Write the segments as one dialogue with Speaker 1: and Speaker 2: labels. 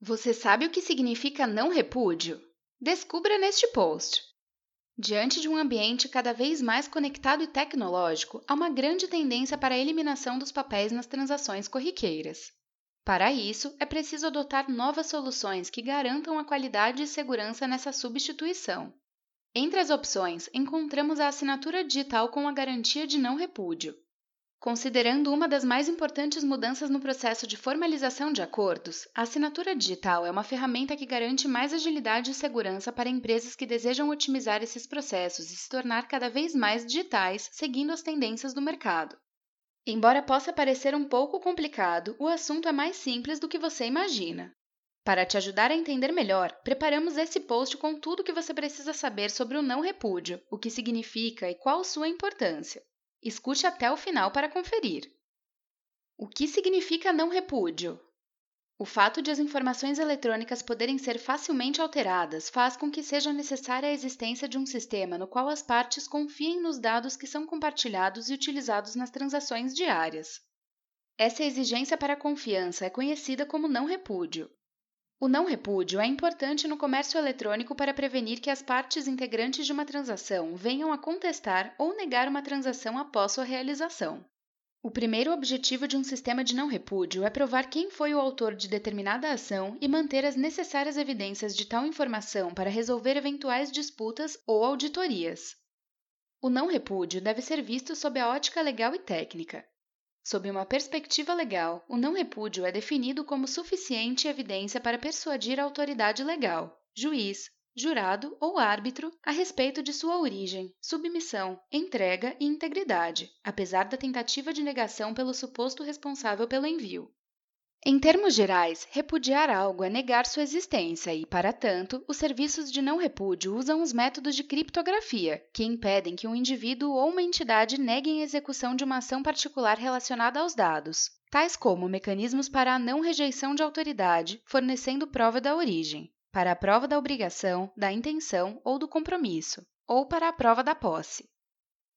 Speaker 1: Você sabe o que significa não repúdio? Descubra neste post. Diante de um ambiente cada vez mais conectado e tecnológico, há uma grande tendência para a eliminação dos papéis nas transações corriqueiras. Para isso, é preciso adotar novas soluções que garantam a qualidade e segurança nessa substituição. Entre as opções, encontramos a assinatura digital com a garantia de não repúdio, Considerando uma das mais importantes mudanças no processo de formalização de acordos, a assinatura digital é uma ferramenta que garante mais agilidade e segurança para empresas que desejam otimizar esses processos e se tornar cada vez mais digitais, seguindo as tendências do mercado. Embora possa parecer um pouco complicado, o assunto é mais simples do que você imagina. Para te ajudar a entender melhor, preparamos esse post com tudo o que você precisa saber sobre o não repúdio, o que significa e qual sua importância. Escute até o final para conferir. O que significa não repúdio? O fato de as informações eletrônicas poderem ser facilmente alteradas faz com que seja necessária a existência de um sistema no qual as partes confiem nos dados que são compartilhados e utilizados nas transações diárias. Essa exigência para a confiança é conhecida como não repúdio. O não repúdio é importante no comércio eletrônico para prevenir que as partes integrantes de uma transação venham a contestar ou negar uma transação após sua realização. O primeiro objetivo de um sistema de não repúdio é provar quem foi o autor de determinada ação e manter as necessárias evidências de tal informação para resolver eventuais disputas ou auditorias. O não repúdio deve ser visto sob a ótica legal e técnica. Sob uma perspectiva legal, o não repúdio é definido como suficiente evidência para persuadir a autoridade legal, juiz, jurado ou árbitro a respeito de sua origem, submissão, entrega e integridade, apesar da tentativa de negação pelo suposto responsável pelo envio. Em termos gerais, repudiar algo é negar sua existência e, para tanto, os serviços de não repúdio usam os métodos de criptografia, que impedem que um indivíduo ou uma entidade neguem a execução de uma ação particular relacionada aos dados, tais como mecanismos para a não rejeição de autoridade, fornecendo prova da origem, para a prova da obrigação, da intenção ou do compromisso, ou para a prova da posse.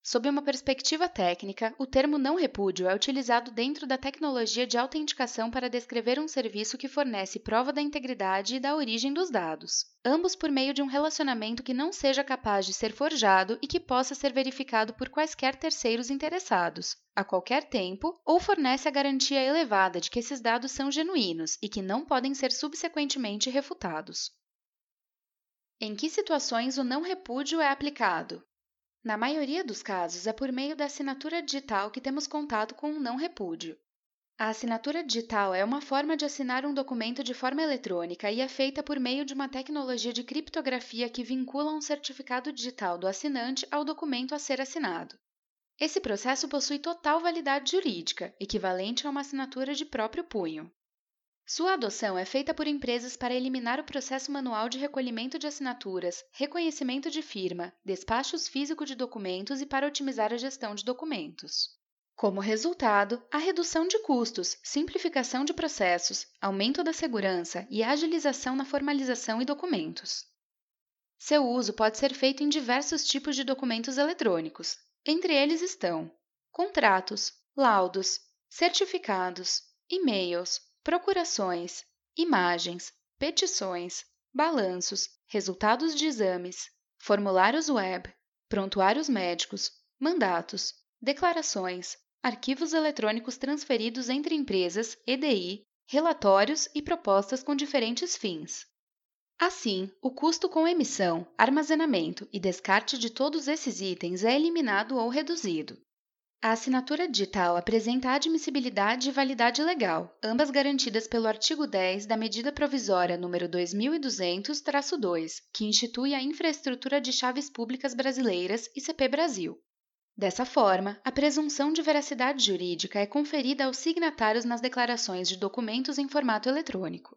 Speaker 1: Sob uma perspectiva técnica, o termo não repúdio é utilizado dentro da tecnologia de autenticação para descrever um serviço que fornece prova da integridade e da origem dos dados, ambos por meio de um relacionamento que não seja capaz de ser forjado e que possa ser verificado por quaisquer terceiros interessados, a qualquer tempo, ou fornece a garantia elevada de que esses dados são genuínos e que não podem ser subsequentemente refutados. Em que situações o não repúdio é aplicado? Na maioria dos casos, é por meio da assinatura digital que temos contato com um não repúdio. A assinatura digital é uma forma de assinar um documento de forma eletrônica e é feita por meio de uma tecnologia de criptografia que vincula um certificado digital do assinante ao documento a ser assinado. Esse processo possui total validade jurídica, equivalente a uma assinatura de próprio punho. Sua adoção é feita por empresas para eliminar o processo manual de recolhimento de assinaturas, reconhecimento de firma, despachos físico de documentos e para otimizar a gestão de documentos. Como resultado, a redução de custos, simplificação de processos, aumento da segurança e agilização na formalização e documentos. Seu uso pode ser feito em diversos tipos de documentos eletrônicos. Entre eles estão contratos, laudos, certificados, e-mails, procurações, imagens, petições, balanços, resultados de exames, formulários web, prontuários médicos, mandatos, declarações, arquivos eletrônicos transferidos entre empresas, EDI, relatórios e propostas com diferentes fins. Assim, o custo com emissão, armazenamento e descarte de todos esses itens é eliminado ou reduzido. A assinatura digital apresenta admissibilidade e validade legal, ambas garantidas pelo artigo 10 da Medida Provisória nº 2200-2, que institui a Infraestrutura de Chaves Públicas Brasileiras ICP Brasil. Dessa forma, a presunção de veracidade jurídica é conferida aos signatários nas declarações de documentos em formato eletrônico.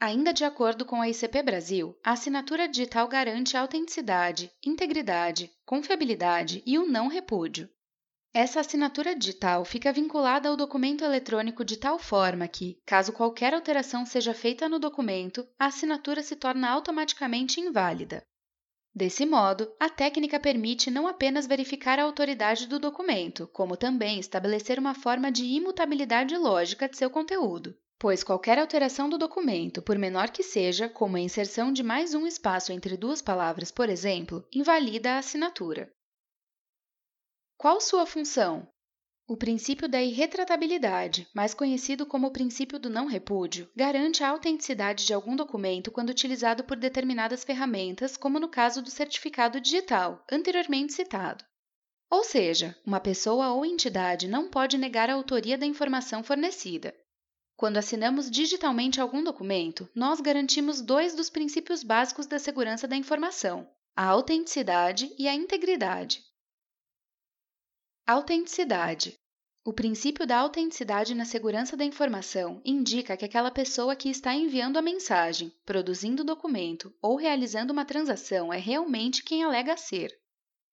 Speaker 1: Ainda de acordo com a ICP Brasil, a assinatura digital garante autenticidade, integridade, confiabilidade e o não repúdio, essa assinatura digital fica vinculada ao documento eletrônico de tal forma que, caso qualquer alteração seja feita no documento, a assinatura se torna automaticamente inválida. Desse modo, a técnica permite não apenas verificar a autoridade do documento, como também estabelecer uma forma de imutabilidade lógica de seu conteúdo, pois qualquer alteração do documento, por menor que seja, como a inserção de mais um espaço entre duas palavras, por exemplo, invalida a assinatura. Qual sua função? O princípio da irretratabilidade, mais conhecido como o princípio do não repúdio, garante a autenticidade de algum documento quando utilizado por determinadas ferramentas, como no caso do certificado digital, anteriormente citado. Ou seja, uma pessoa ou entidade não pode negar a autoria da informação fornecida. Quando assinamos digitalmente algum documento, nós garantimos dois dos princípios básicos da segurança da informação: a autenticidade e a integridade. Autenticidade. O princípio da autenticidade na segurança da informação indica que aquela pessoa que está enviando a mensagem, produzindo o documento ou realizando uma transação é realmente quem alega ser.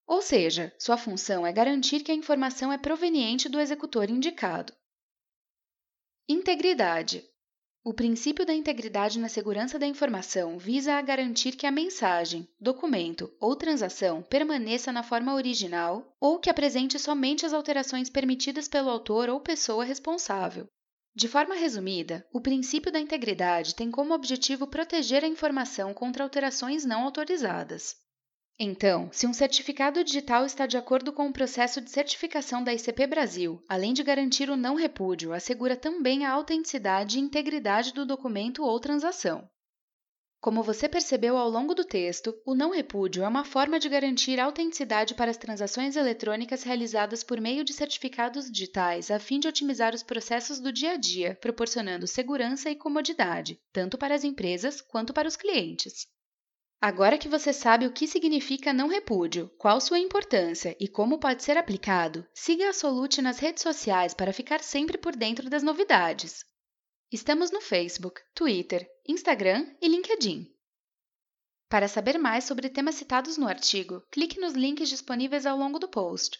Speaker 1: Ou seja, sua função é garantir que a informação é proveniente do executor indicado. Integridade. O princípio da integridade na segurança da informação visa a garantir que a mensagem, documento ou transação permaneça na forma original ou que apresente somente as alterações permitidas pelo autor ou pessoa responsável. De forma resumida, o princípio da integridade tem como objetivo proteger a informação contra alterações não autorizadas. Então, se um certificado digital está de acordo com o processo de certificação da ICP Brasil, além de garantir o não repúdio, assegura também a autenticidade e integridade do documento ou transação. Como você percebeu ao longo do texto, o não repúdio é uma forma de garantir autenticidade para as transações eletrônicas realizadas por meio de certificados digitais, a fim de otimizar os processos do dia a dia, proporcionando segurança e comodidade, tanto para as empresas quanto para os clientes. Agora que você sabe o que significa não repúdio, qual sua importância e como pode ser aplicado, siga a Solute nas redes sociais para ficar sempre por dentro das novidades. Estamos no Facebook, Twitter, Instagram e LinkedIn. Para saber mais sobre temas citados no artigo, clique nos links disponíveis ao longo do post.